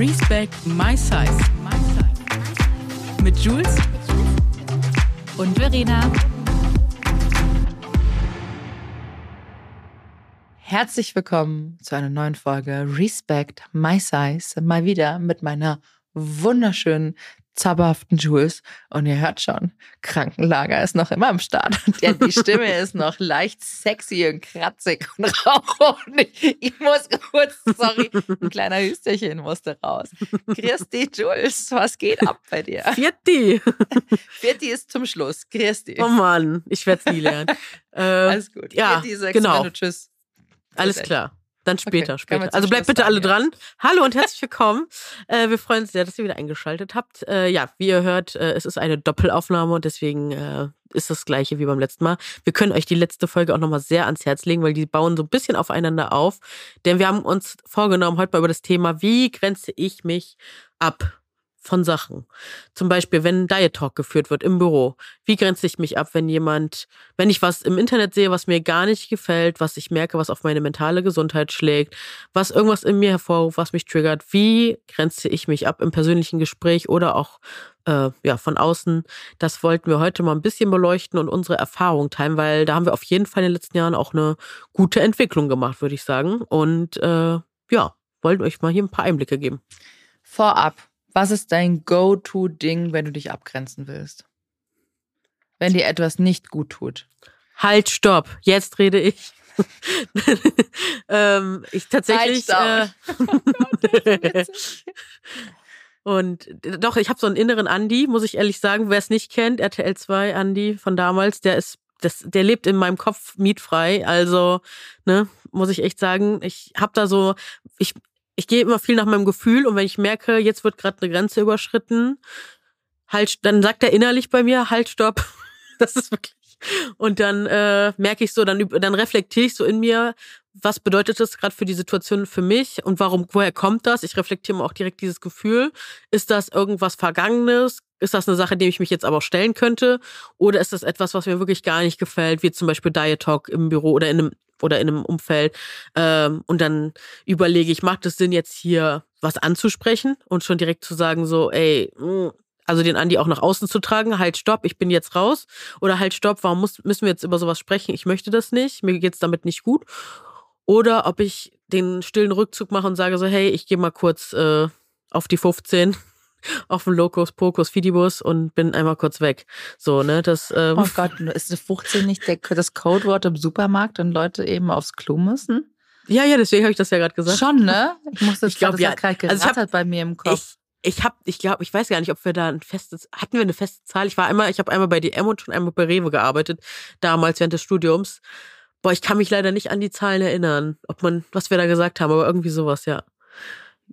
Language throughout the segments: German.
Respect My Size. Mit Jules und Verena. Herzlich willkommen zu einer neuen Folge Respect My Size. Mal wieder mit meiner wunderschönen zauberhaften Jules. Und ihr hört schon, Krankenlager ist noch immer am Start. Ja, die Stimme ist noch leicht sexy und kratzig und rauch. Ich muss kurz, sorry, ein kleiner Hüsterchen musste raus. Christi, Jules, was geht ab bei dir? Vierti. Vierti ist zum Schluss. Christi. Oh Mann, ich werde es nie lernen. Äh, Alles gut. Ja, Vierti, genau. Tschüss. Alles klar. Dann später, Okay, später. Also bleibt Schluss bitte alle dran. Hallo und herzlich willkommen. äh, wir freuen uns sehr, dass ihr wieder eingeschaltet habt. Äh, ja, wie ihr hört, äh, es ist eine Doppelaufnahme und deswegen äh, ist das gleiche wie beim letzten Mal. Wir können euch die letzte Folge auch nochmal sehr ans Herz legen, weil die bauen so ein bisschen aufeinander auf. Denn wir haben uns vorgenommen, heute mal über das Thema, wie grenze ich mich ab von Sachen. Zum Beispiel, wenn ein Diet Talk geführt wird im Büro. Wie grenze ich mich ab, wenn jemand, wenn ich was im Internet sehe, was mir gar nicht gefällt, was ich merke, was auf meine mentale Gesundheit schlägt, was irgendwas in mir hervorruft, was mich triggert, wie grenze ich mich ab im persönlichen Gespräch oder auch äh, ja, von außen. Das wollten wir heute mal ein bisschen beleuchten und unsere Erfahrung teilen, weil da haben wir auf jeden Fall in den letzten Jahren auch eine gute Entwicklung gemacht, würde ich sagen. Und äh, ja, wollten euch mal hier ein paar Einblicke geben. Vorab, was ist dein Go-To-Ding, wenn du dich abgrenzen willst? Wenn dir etwas nicht gut tut. Halt, stopp. Jetzt rede ich. ähm, ich tatsächlich. Halt, äh, und äh, doch, ich habe so einen inneren Andi, muss ich ehrlich sagen. Wer es nicht kennt, RTL 2 Andi von damals, der ist, das, der lebt in meinem Kopf mietfrei. Also, ne, muss ich echt sagen, ich habe da so, ich, ich gehe immer viel nach meinem Gefühl und wenn ich merke, jetzt wird gerade eine Grenze überschritten, halt, dann sagt er innerlich bei mir, halt, stopp. Das ist wirklich. Und dann äh, merke ich so, dann, dann reflektiere ich so in mir, was bedeutet das gerade für die Situation für mich und warum, woher kommt das? Ich reflektiere mir auch direkt dieses Gefühl. Ist das irgendwas Vergangenes? Ist das eine Sache, dem ich mich jetzt aber auch stellen könnte? Oder ist das etwas, was mir wirklich gar nicht gefällt, wie zum Beispiel Diet Talk im Büro oder in einem oder in einem Umfeld? Ähm, und dann überlege ich, macht es Sinn, jetzt hier was anzusprechen und schon direkt zu sagen, so, ey, mh, also den Andi auch nach außen zu tragen, halt stopp, ich bin jetzt raus. Oder halt stopp, warum muss, müssen wir jetzt über sowas sprechen? Ich möchte das nicht, mir geht's damit nicht gut. Oder ob ich den stillen Rückzug mache und sage so, hey, ich gehe mal kurz äh, auf die 15 auf den Locus Pocus Fidibus und bin einmal kurz weg. So, ne, das ähm, Oh Gott, ist 15 nicht der, das Codewort im Supermarkt und Leute eben aufs Klo müssen? Ja, ja, deswegen habe ich das ja gerade gesagt. Schon, ne? Ich muss das Ich glaub, das ja. hat gerade Also hab- bei mir im Kopf. Ich, ich habe, ich glaube, ich weiß gar nicht, ob wir da ein festes, hatten wir eine feste Zahl? Ich war einmal, ich habe einmal bei DM und schon einmal bei Rewe gearbeitet, damals während des Studiums. Boah, ich kann mich leider nicht an die Zahlen erinnern, ob man, was wir da gesagt haben, aber irgendwie sowas, ja.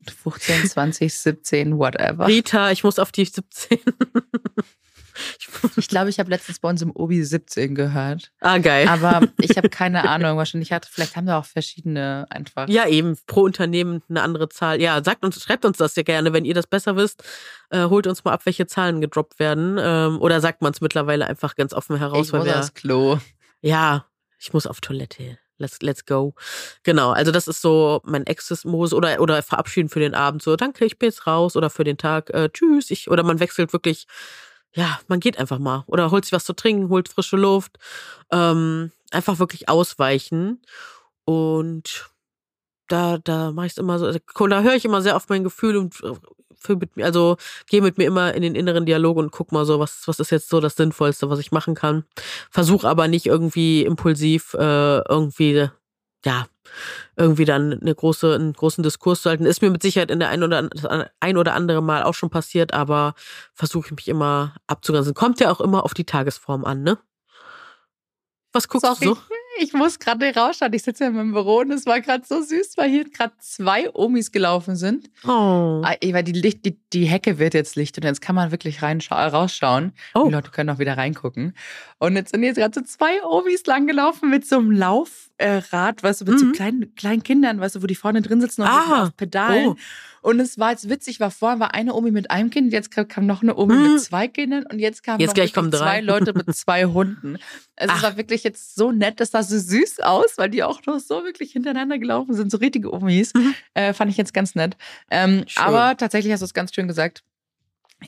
15, 20, 17, whatever. Rita, ich muss auf die 17. Ich glaube, ich habe letztens bei uns im Obi 17 gehört. ah, geil. Aber ich habe keine Ahnung. Wahrscheinlich hat, vielleicht haben wir auch verschiedene einfach. Ja, eben, pro Unternehmen eine andere Zahl. Ja, sagt uns, schreibt uns das ja gerne, wenn ihr das besser wisst. Äh, holt uns mal ab, welche Zahlen gedroppt werden. Ähm, oder sagt man es mittlerweile einfach ganz offen heraus, ich weil muss wir. aufs Klo. Ja, ich muss auf Toilette. Let's, let's go. Genau, also das ist so mein Exis-Modus oder, oder verabschieden für den Abend. So, danke, ich bin jetzt raus oder für den Tag, äh, tschüss. Ich, oder man wechselt wirklich, ja, man geht einfach mal. Oder holt sich was zu trinken, holt frische Luft. Ähm, einfach wirklich ausweichen. Und da, da mache ich es immer so, da höre ich immer sehr auf mein Gefühl und äh, für mit mir, also gehe mit mir immer in den inneren Dialog und guck mal so, was, was ist jetzt so das Sinnvollste, was ich machen kann. Versuch aber nicht irgendwie impulsiv äh, irgendwie, ja, irgendwie dann eine große, einen großen Diskurs zu halten. Ist mir mit Sicherheit in der ein oder, ein oder andere Mal auch schon passiert, aber versuche ich mich immer abzugrenzen. Kommt ja auch immer auf die Tagesform an, ne? Was guckst Sorry, du so? Ich muss gerade rausschauen. Ich sitze ja in meinem Büro und es war gerade so süß, weil hier gerade zwei Omis gelaufen sind. Oh. Ah, Weil die, Licht, die, die Hecke wird jetzt Licht und jetzt kann man wirklich rausschauen. Oh. Die Leute können auch wieder reingucken. Und jetzt sind jetzt gerade so zwei Omis langgelaufen mit so einem Laufrad, weißt du, mit so Mhm. kleinen, kleinen Kindern, weißt du, wo die vorne drin sitzen und Ah. auf Pedalen. Oh. Und es war jetzt witzig, war vorhin war eine Omi mit einem Kind, jetzt kam noch eine Omi Mhm. mit zwei Kindern und jetzt kamen Jetzt noch zwei Leute mit zwei Hunden. Also es war wirklich jetzt so nett, das sah so süß aus, weil die auch noch so wirklich hintereinander gelaufen sind, so richtige Omis. Mhm. Äh, fand ich jetzt ganz nett. Ähm, aber tatsächlich hast du es ganz schön gesagt.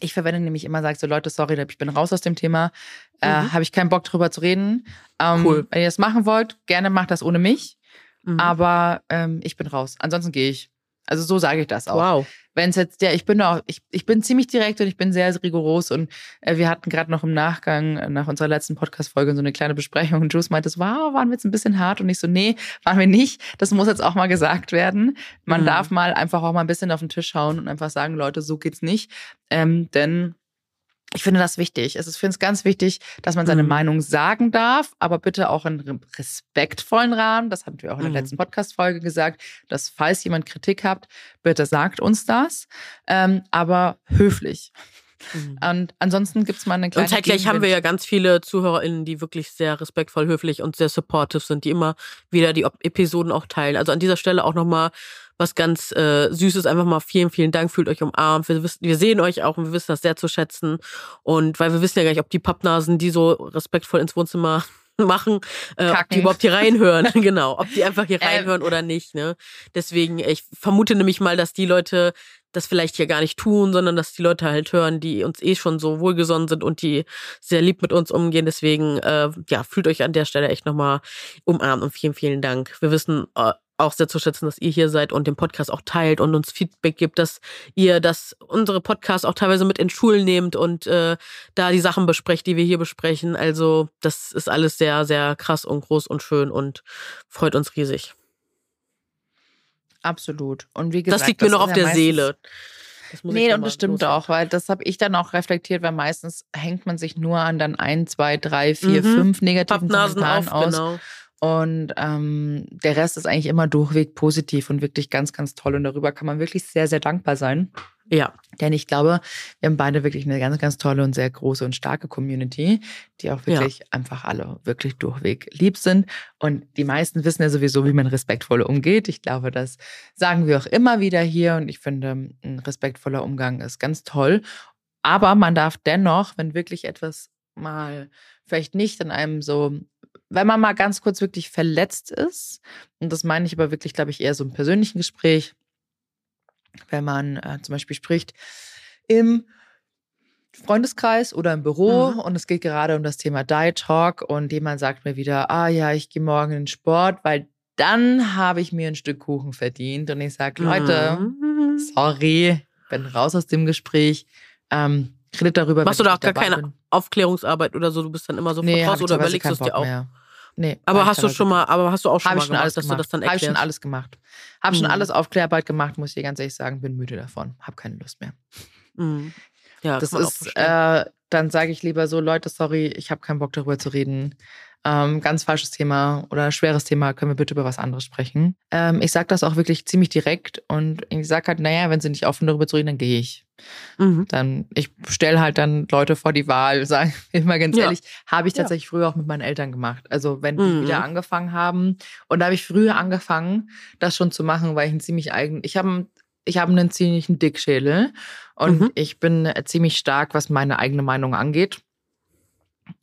Ich verwende nämlich immer, sag so Leute, sorry, ich bin raus aus dem Thema. Äh, Mhm. Habe ich keinen Bock drüber zu reden. Ähm, Cool. Wenn ihr das machen wollt, gerne macht das ohne mich. Mhm. Aber ähm, ich bin raus. Ansonsten gehe ich. Also so sage ich das auch. wow. Wenn es jetzt der, ich bin auch, ich, ich bin ziemlich direkt und ich bin sehr rigoros und äh, wir hatten gerade noch im Nachgang äh, nach unserer letzten Podcast-Folge so eine kleine Besprechung und Jules meinte, wow, waren wir jetzt ein bisschen hart und ich so, nee, waren wir nicht. Das muss jetzt auch mal gesagt werden. Man Mhm. darf mal einfach auch mal ein bisschen auf den Tisch schauen und einfach sagen, Leute, so geht's nicht. Ähm, denn ich finde das wichtig. Es ist, finde es ganz wichtig, dass man seine Mhm. Meinung sagen darf, aber bitte auch in einem respektvollen Rahmen. Das hatten wir auch in der Mhm. letzten Podcast-Folge gesagt, dass falls jemand Kritik habt, bitte sagt uns das, ähm, aber höflich. Mhm. Und ansonsten gibt's mal eine kleine Und zeitgleich haben wir ja ganz viele ZuhörerInnen, die wirklich sehr respektvoll, höflich und sehr supportive sind, die immer wieder die Episoden auch teilen. Also an dieser Stelle auch nochmal was ganz äh, Süßes. Einfach mal vielen, vielen Dank. Fühlt euch umarmt. Wir, wissen, wir sehen euch auch und wir wissen das sehr zu schätzen. Und weil wir wissen ja gar nicht, ob die Pappnasen, die so respektvoll ins Wohnzimmer machen, äh, ob die überhaupt hier reinhören. genau, ob die einfach hier Ähm. reinhören oder nicht. Ne? Deswegen, ich vermute nämlich mal, dass die Leute das vielleicht hier gar nicht tun, sondern dass die Leute halt hören, die uns eh schon so wohlgesonnen sind und die sehr lieb mit uns umgehen. Deswegen, äh, ja, fühlt euch an der Stelle echt nochmal umarmt und vielen, vielen Dank. Wir wissen äh, auch sehr zu schätzen, dass ihr hier seid und den Podcast auch teilt und uns Feedback gibt, dass ihr das unsere Podcasts auch teilweise mit in Schulen nehmt und äh, da die Sachen besprecht, die wir hier besprechen. Also das ist alles sehr, sehr krass und groß und schön und freut uns riesig. Absolut. Und wie gesagt, das liegt mir noch ist auf der Seele. Das Nee, noch und das stimmt loswerden. auch, weil das habe ich dann auch reflektiert, weil meistens hängt man sich nur an dann ein, zwei, drei, vier, Mhm. fünf negativen Pappnasen Kommentaren auf, aus. genau. Und ähm, der Rest ist eigentlich immer durchweg positiv und wirklich ganz, ganz toll. Und darüber kann man wirklich sehr, sehr dankbar sein. Ja. Denn ich glaube, wir haben beide wirklich eine ganz, ganz tolle und sehr große und starke Community, die auch wirklich einfach alle wirklich durchweg lieb sind. Und die meisten wissen ja sowieso, wie man respektvoll umgeht. Ich glaube, das sagen wir auch immer wieder hier. Und ich finde, ein respektvoller Umgang ist ganz toll. Aber man darf dennoch, wenn wirklich etwas mal vielleicht nicht in einem so, wenn man mal ganz kurz wirklich verletzt ist, und das meine ich aber wirklich, glaube ich, eher so im persönlichen Gespräch, wenn man äh, zum Beispiel spricht im Freundeskreis oder im Büro Mhm. und es geht gerade um das Thema Diet Talk und jemand sagt mir wieder, ah ja, ich gehe morgen in den Sport, weil dann habe ich mir ein Stück Kuchen verdient und ich sage, Leute, Mhm. sorry, bin raus aus dem Gespräch. Ähm, redet darüber. Machst du da auch gar keine bin. Aufklärungsarbeit oder so? Du bist dann immer so Nee, raus oder überlegst du es dir auch? mehr. Nee, Aber hab hast du schon mal, aber hast du auch schon Habe mal schon gemacht, alles dass gemacht. du das dann Habe ich erklärst? schon alles gemacht. Habe schon Mhm. alles Aufklärarbeit gemacht, muss ich dir ganz ehrlich sagen, bin müde davon. Habe keine Lust mehr. Mhm. Ja, das ist, äh, dann sage ich lieber so, Leute, sorry, ich habe keinen Bock darüber zu reden. Ähm, ganz falsches Thema oder schweres Thema, können wir bitte über was anderes sprechen. Ähm, ich sage das auch wirklich ziemlich direkt und ich sage halt, naja, wenn sie nicht offen darüber zu reden, dann gehe ich. Mhm. Dann, ich stelle halt dann Leute vor die Wahl, sage ich mal ganz Ja. ehrlich, habe ich Ja. tatsächlich früher auch mit meinen Eltern gemacht. Also wenn die Mhm. wieder angefangen haben und da habe ich früher angefangen, das schon zu machen, weil ich ein ziemlich eigen, ich habe ich habe einen ziemlichen Dickschädel und Mhm. ich bin äh, ziemlich stark, was meine eigene Meinung angeht.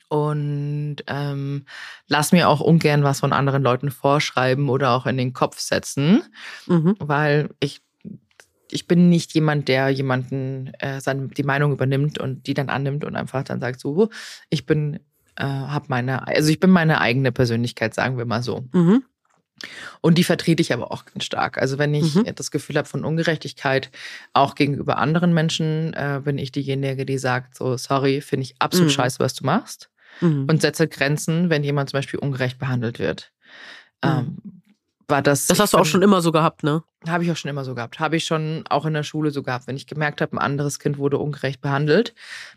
Und ähm, lass mir auch ungern was von anderen Leuten vorschreiben oder auch in den Kopf setzen, Mhm. weil ich ich bin nicht jemand, der jemanden äh, seine, die Meinung übernimmt und die dann annimmt und einfach dann sagt so, ich bin äh, habe meine, also ich bin meine eigene Persönlichkeit, sagen wir mal so. Mhm. Und die vertrete ich aber auch ganz stark. Also wenn ich Mhm. das Gefühl habe von Ungerechtigkeit, auch gegenüber anderen Menschen, äh, bin ich diejenige, die sagt, so, sorry, finde ich absolut Mhm. scheiße, was du machst. Mhm. Und setze Grenzen, wenn jemand zum Beispiel ungerecht behandelt wird. Mhm. Ähm, war das. das hast du auch schon immer so gehabt, ne? Habe ich auch schon immer so gehabt. Habe ich schon auch in der Schule so gehabt. Wenn ich gemerkt habe, ein anderes Kind wurde ungerecht behandelt,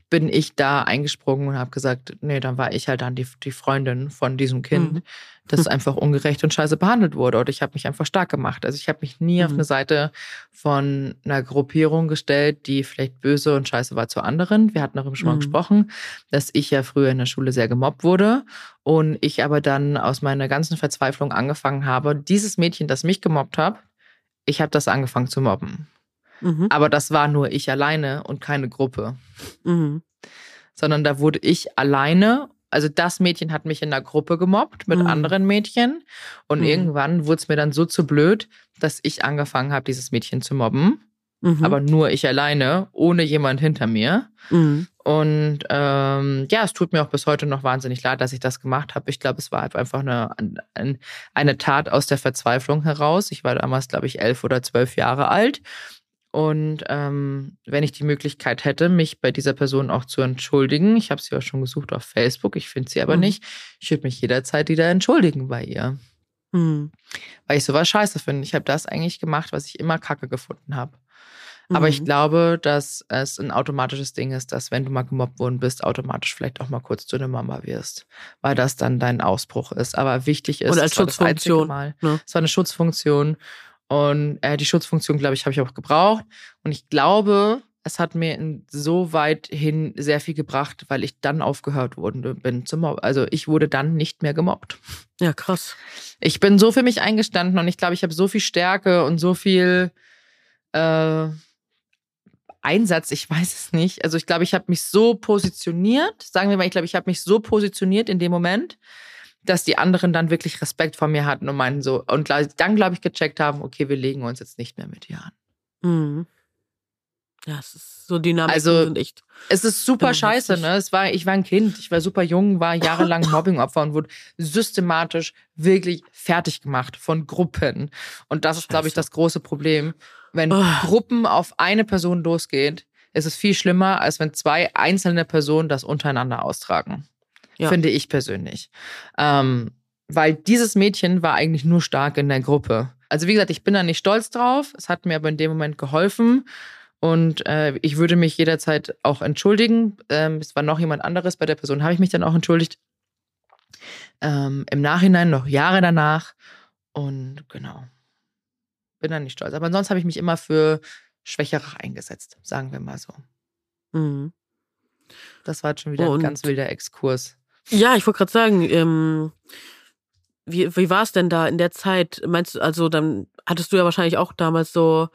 bin ich da eingesprungen und habe gesagt, nee, dann war ich halt dann die, die Freundin von diesem Kind, Mhm. das einfach ungerecht und scheiße behandelt wurde. Und ich habe mich einfach stark gemacht. Also ich habe mich nie auf Mhm. eine Seite von einer Gruppierung gestellt, die vielleicht böse und scheiße war zu anderen. Wir hatten darüber schon mal Mhm. gesprochen, dass ich ja früher in der Schule sehr gemobbt wurde und ich aber dann aus meiner ganzen Verzweiflung angefangen habe, dieses Mädchen, das mich gemobbt hat, ich habe das angefangen zu mobben. Mhm. Aber das war nur ich alleine und keine Gruppe, Mhm. sondern da wurde ich alleine also das Mädchen hat mich in der Gruppe gemobbt mit Mhm. anderen Mädchen. Und Mhm. irgendwann wurde es mir dann so zu blöd, dass ich angefangen habe, dieses Mädchen zu mobben. Mhm. Aber nur ich alleine, ohne jemand hinter mir. Und ähm, ja, es tut mir auch bis heute noch wahnsinnig leid, dass ich das gemacht habe. Ich glaube, es war halt einfach eine, ein, eine Tat aus der Verzweiflung heraus. Ich war damals, glaube ich, elf oder zwölf Jahre alt. Und ähm, wenn ich die Möglichkeit hätte, mich bei dieser Person auch zu entschuldigen, ich habe sie auch schon gesucht auf Facebook, ich finde sie aber Mhm. nicht, ich würde mich jederzeit wieder entschuldigen bei ihr. Mhm. Weil ich sowas scheiße finde. Ich habe das eigentlich gemacht, was ich immer kacke gefunden habe. Aber ich Mhm. glaube, dass es ein automatisches Ding ist, dass wenn du mal gemobbt worden bist, automatisch vielleicht auch mal kurz zu einer Mama wirst, weil das dann dein Ausbruch ist. Aber wichtig ist, Und als das Schutzfunktion, Mal. ne? Es war eine Schutzfunktion und äh, die Schutzfunktion, glaube ich, habe ich auch gebraucht. Und ich glaube, es hat mir insoweit hin sehr viel gebracht, weil ich dann aufgehört worden bin zu mobben. Also ich wurde dann nicht mehr gemobbt. Ja, krass. Ich bin so für mich eingestanden und ich glaube, ich habe so viel Stärke und so viel äh, Einsatz, ich weiß es nicht. Also ich glaube, ich habe mich so positioniert, sagen wir mal, ich glaube, ich habe mich so positioniert in dem Moment, dass die anderen dann wirklich Respekt vor mir hatten und meinten so, und dann, glaube ich, gecheckt haben, okay, wir legen uns jetzt nicht mehr mit dir an. Mhm. Ja, es ist so Dynamiken Also, sind echt. Es ist super scheiße, ne? Es war, ich war ein Kind, ich war super jung, war jahrelang Mobbingopfer und wurde systematisch wirklich fertig gemacht von Gruppen. Und das ist, glaube ich, das große Problem. Wenn Oh. Gruppen auf eine Person losgeht, ist es viel schlimmer, als wenn zwei einzelne Personen das untereinander austragen. Ja. Finde ich persönlich. Ähm, weil dieses Mädchen war eigentlich nur stark in der Gruppe. Also wie gesagt, ich bin da nicht stolz drauf. Es hat mir aber in dem Moment geholfen. Und äh, ich würde mich jederzeit auch entschuldigen. Ähm, es war noch jemand anderes. Bei der Person habe ich mich dann auch entschuldigt. Ähm, Im Nachhinein, noch Jahre danach. Und genau. Bin da nicht stolz. Aber sonst habe ich mich immer für Schwächere eingesetzt, sagen wir mal so. Mhm. Das war jetzt schon wieder Und- ein ganz wilder Exkurs. Ja, ich wollte gerade sagen, ähm, wie, wie war es denn da in der Zeit? Meinst du, also dann hattest du ja wahrscheinlich auch damals so,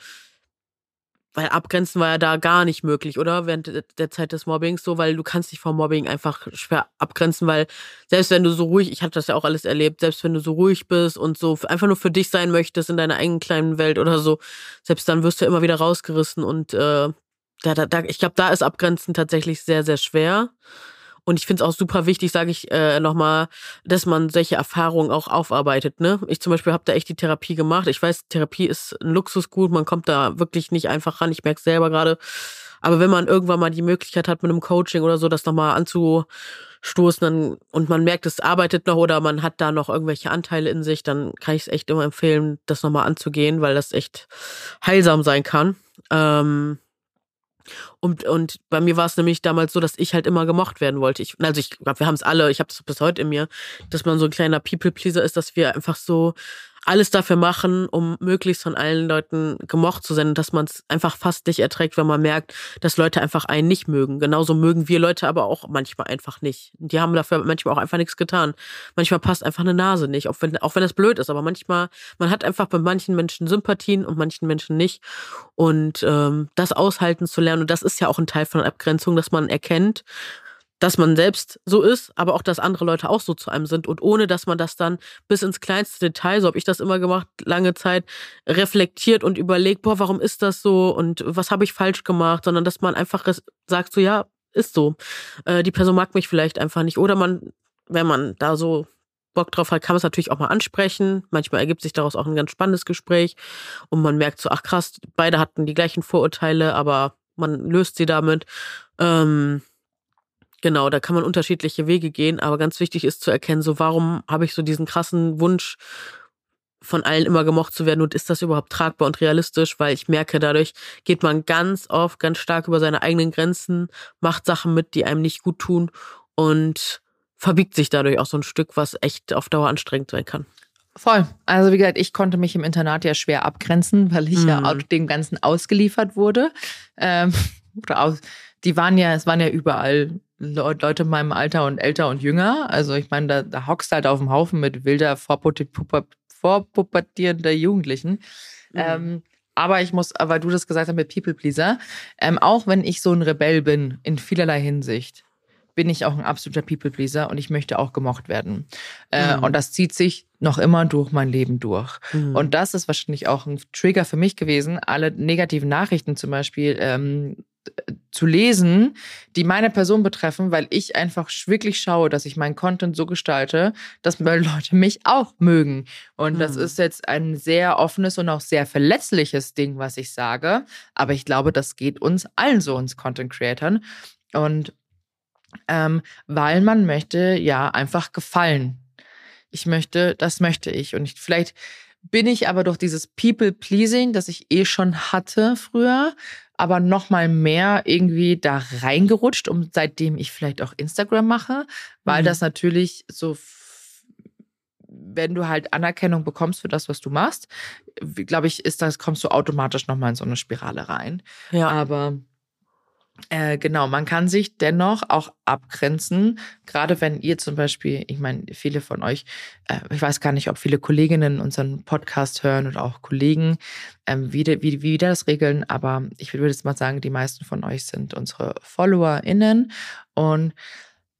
weil abgrenzen war ja da gar nicht möglich, oder? Während der- Zeit des Mobbings so, weil du kannst dich vom Mobbing einfach schwer abgrenzen, weil selbst wenn du so ruhig, ich hatte das ja auch alles erlebt, selbst wenn du so ruhig bist und so einfach nur für dich sein möchtest in deiner eigenen kleinen Welt oder so, selbst dann wirst du immer wieder rausgerissen und äh, da, da, da, ich glaube, da ist Abgrenzen tatsächlich sehr, sehr schwer. Und ich finde es auch super wichtig, sage ich äh, nochmal, dass man solche Erfahrungen auch aufarbeitet. Ne? Ich zum Beispiel habe da echt die Therapie gemacht. Ich weiß, Therapie ist ein Luxusgut, man kommt da wirklich nicht einfach ran. Ich merke es selber gerade. Aber wenn man irgendwann mal die Möglichkeit hat, mit einem Coaching oder so das nochmal anzustoßen dann, und man merkt, es arbeitet noch oder man hat da noch irgendwelche Anteile in sich, dann kann ich es echt immer empfehlen, das nochmal anzugehen, weil das echt heilsam sein kann. Ähm, und, und bei mir war es nämlich damals so, dass ich halt immer gemocht werden wollte. Ich, also ich glaube, wir haben es alle, ich habe es bis heute in mir, dass man so ein kleiner People-Pleaser ist, dass wir einfach so alles dafür machen, um möglichst von allen Leuten gemocht zu sein dass man es einfach fast nicht erträgt, wenn man merkt, dass Leute einfach einen nicht mögen. Genauso mögen wir Leute aber auch manchmal einfach nicht. Die haben dafür manchmal auch einfach nichts getan. Manchmal passt einfach eine Nase nicht, auch wenn, auch wenn das blöd ist, aber manchmal, man hat einfach bei manchen Menschen Sympathien und manchen Menschen nicht. Und ähm, das aushalten zu lernen, und das ist ja auch ein Teil von Abgrenzung, dass man erkennt, dass man selbst so ist, aber auch, dass andere Leute auch so zu einem sind. Und ohne, dass man das dann bis ins kleinste Detail, so habe ich das immer gemacht, lange Zeit, reflektiert und überlegt, boah, warum ist das so und was habe ich falsch gemacht, sondern dass man einfach sagt, so ja, ist so. Äh, die Person mag mich vielleicht einfach nicht. Oder man, wenn man da so Bock drauf hat, kann man es natürlich auch mal ansprechen. Manchmal ergibt sich daraus auch ein ganz spannendes Gespräch und man merkt so, ach krass, beide hatten die gleichen Vorurteile, aber man löst sie damit. Ähm, genau, da kann man unterschiedliche Wege gehen, aber ganz wichtig ist zu erkennen, so warum habe ich so diesen krassen Wunsch, von allen immer gemocht zu werden und ist das überhaupt tragbar und realistisch, weil ich merke, dadurch geht man ganz oft ganz stark über seine eigenen Grenzen, macht Sachen mit, die einem nicht gut tun und verbiegt sich dadurch auch so ein Stück, was echt auf Dauer anstrengend sein kann. Voll. Also wie gesagt, ich konnte mich im Internat ja schwer abgrenzen, weil ich ja Mhm. auch dem Ganzen ausgeliefert wurde. Ähm, oder aus, die waren ja, es waren ja überall Le- Leute in meinem Alter und älter und jünger. Also ich meine, da, da hockst du halt auf dem Haufen mit wilder, vorpuberti- puber- vorpubertierender Jugendlichen. Ähm, aber ich muss, weil du das gesagt hast mit People Pleaser, ähm, auch wenn ich so ein Rebell bin, in vielerlei Hinsicht, bin ich auch ein absoluter People-Pleaser und ich möchte auch gemocht werden. Äh, mhm. Und das zieht sich noch immer durch mein Leben durch. Mhm. Und das ist wahrscheinlich auch ein Trigger für mich gewesen, alle negativen Nachrichten zum Beispiel ähm, zu lesen, die meine Person betreffen, weil ich einfach wirklich schaue, dass ich meinen Content so gestalte, dass Leute mich auch mögen. Und mhm. das ist jetzt ein sehr offenes und auch sehr verletzliches Ding, was ich sage. Aber ich glaube, das geht uns allen so, uns Content Creatern. Und ähm, weil man möchte ja einfach gefallen. Ich möchte, das möchte ich. Und ich, vielleicht bin ich aber durch dieses People-Pleasing, das ich eh schon hatte früher, aber noch mal mehr irgendwie da reingerutscht, um seitdem ich vielleicht auch Instagram mache, weil mhm. das natürlich so wenn du halt Anerkennung bekommst für das, was du machst, glaube ich, ist das kommst du automatisch noch mal in so eine Spirale rein. Ja. Aber äh, genau, man kann sich dennoch auch abgrenzen, gerade wenn ihr zum Beispiel, ich meine, viele von euch, äh, ich weiß gar nicht, ob viele Kolleginnen unseren Podcast hören oder auch Kollegen, ähm, wie, wie, wie wie das regeln, aber ich würde jetzt mal sagen, die meisten von euch sind unsere FollowerInnen. Und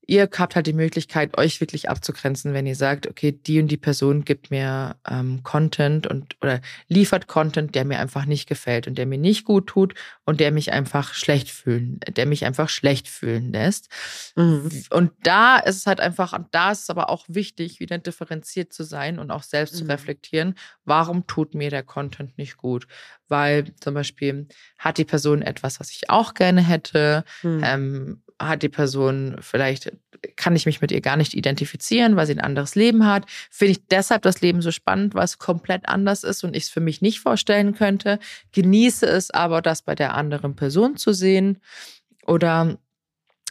ihr habt halt die Möglichkeit, euch wirklich abzugrenzen, wenn ihr sagt, okay, die und die Person gibt mir ähm, Content und oder liefert Content, der mir einfach nicht gefällt und der mir nicht gut tut und der mich einfach schlecht fühlen, der mich einfach schlecht fühlen lässt. Mhm. Und da ist es halt einfach, und da ist es aber auch wichtig, wieder differenziert zu sein und auch selbst mhm. zu reflektieren, warum tut mir der Content nicht gut? Weil zum Beispiel hat die Person etwas, was ich auch gerne hätte, mhm. ähm, hat die Person vielleicht, kann ich mich mit ihr gar nicht identifizieren, weil sie ein anderes Leben hat. Finde ich deshalb das Leben so spannend, weil es komplett anders ist und ich es für mich nicht vorstellen könnte. Genieße es aber, das bei der anderen Person zu sehen. Oder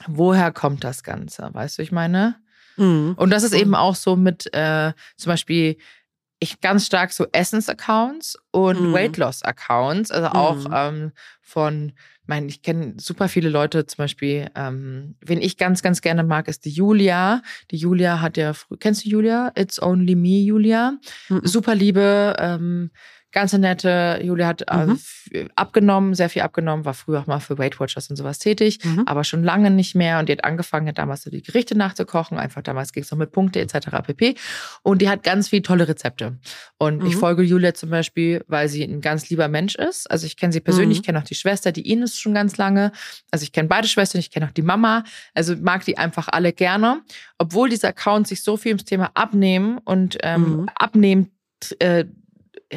woher kommt das Ganze? Weißt du, ich meine? Mhm. Und das ist eben auch so mit äh, zum Beispiel ich ganz stark so Essens-Accounts und mhm. Weight-Loss-Accounts, also auch mhm. ähm, von meine, ich kenne super viele Leute, zum Beispiel, ähm, wen ich ganz, ganz gerne mag, ist die Julia. Die Julia hat ja, kennst du Julia? It's Only Me, Julia. Mhm. Super liebe, ähm, Ganz nette, Julia hat äh, mhm. abgenommen, sehr viel abgenommen, war früher auch mal für Weight Watchers und sowas tätig, mhm. aber schon lange nicht mehr. Und die hat angefangen, hat damals so die Gerichte nachzukochen. Einfach damals ging es noch mit Punkte etc. pp. Und die hat ganz viele tolle Rezepte. Und mhm. ich folge Julia zum Beispiel, weil sie ein ganz lieber Mensch ist. Also ich kenne sie persönlich, ich mhm. kenne auch die Schwester, die Ines schon ganz lange. Also ich kenne beide Schwestern, ich kenne auch die Mama. Also mag die einfach alle gerne. Obwohl diese Accounts sich so viel ums Thema Abnehmen und ähm, mhm. Abnehmen äh,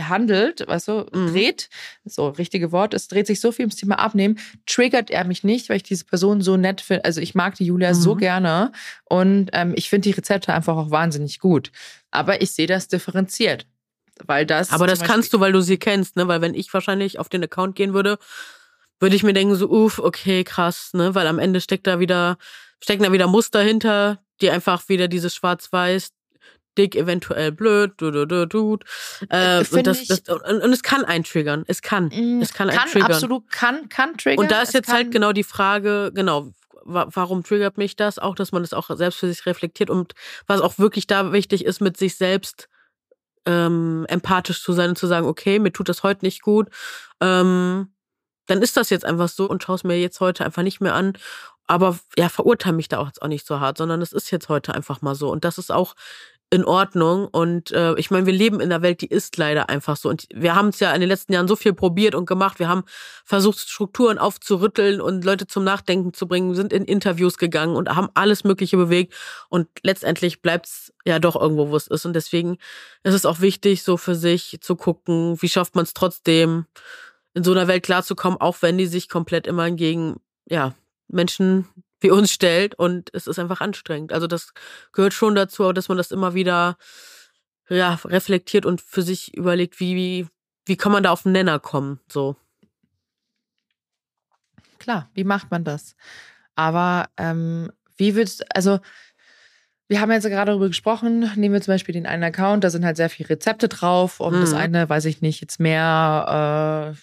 handelt, weißt du, mhm. dreht, so richtige Wort, es dreht sich so viel ums Thema Abnehmen, triggert er mich nicht, weil ich diese Person so nett finde. Also ich mag die Julia mhm. so gerne und ähm, ich finde die Rezepte einfach auch wahnsinnig gut. Aber ich sehe das differenziert. Weil das. Aber das kannst du, weil du sie kennst, ne? Weil wenn ich wahrscheinlich auf den Account gehen würde, würde ich mir denken, so, uff, okay, krass, ne? Weil am Ende steckt da wieder, stecken da wieder Muster hinter, die einfach wieder dieses Schwarz-Weiß dick, eventuell blöd, du, du, du, du. Äh, und, das, das, und, und, es kann einen triggern. Es kann. Mm, es kann, kann triggern. Absolut kann, kann triggern. Und da ist jetzt halt genau die Frage, genau, warum triggert mich das? Auch, dass man das auch selbst für sich reflektiert und was auch wirklich da wichtig ist, mit sich selbst ähm, empathisch zu sein und zu sagen, okay, mir tut das heute nicht gut. Ähm, dann ist das jetzt einfach so und schaue es mir jetzt heute einfach nicht mehr an. Aber ja, verurteile mich da auch jetzt auch nicht so hart, sondern es ist jetzt heute einfach mal so. Und das ist auch in Ordnung. Und äh, ich meine, wir leben in einer Welt, die ist leider einfach so. Und wir haben es ja in den letzten Jahren so viel probiert und gemacht. Wir haben versucht, Strukturen aufzurütteln und Leute zum Nachdenken zu bringen, sind in Interviews gegangen und haben alles Mögliche bewegt. Und letztendlich bleibt's ja doch irgendwo, wo es ist. Und deswegen ist es auch wichtig, so für sich zu gucken, wie schafft man es trotzdem, in so einer Welt klarzukommen, auch wenn die sich komplett immer gegen ja, Menschen wie uns stellt und es ist einfach anstrengend. Also das gehört schon dazu, dass man das immer wieder ja, reflektiert und für sich überlegt, wie, wie kann man da auf den Nenner kommen, so. Klar, wie macht man das? Aber ähm, wie würdest also wir haben jetzt gerade darüber gesprochen, nehmen wir zum Beispiel den einen Account, da sind halt sehr viele Rezepte drauf und mhm. das eine, weiß ich nicht, jetzt mehr, äh,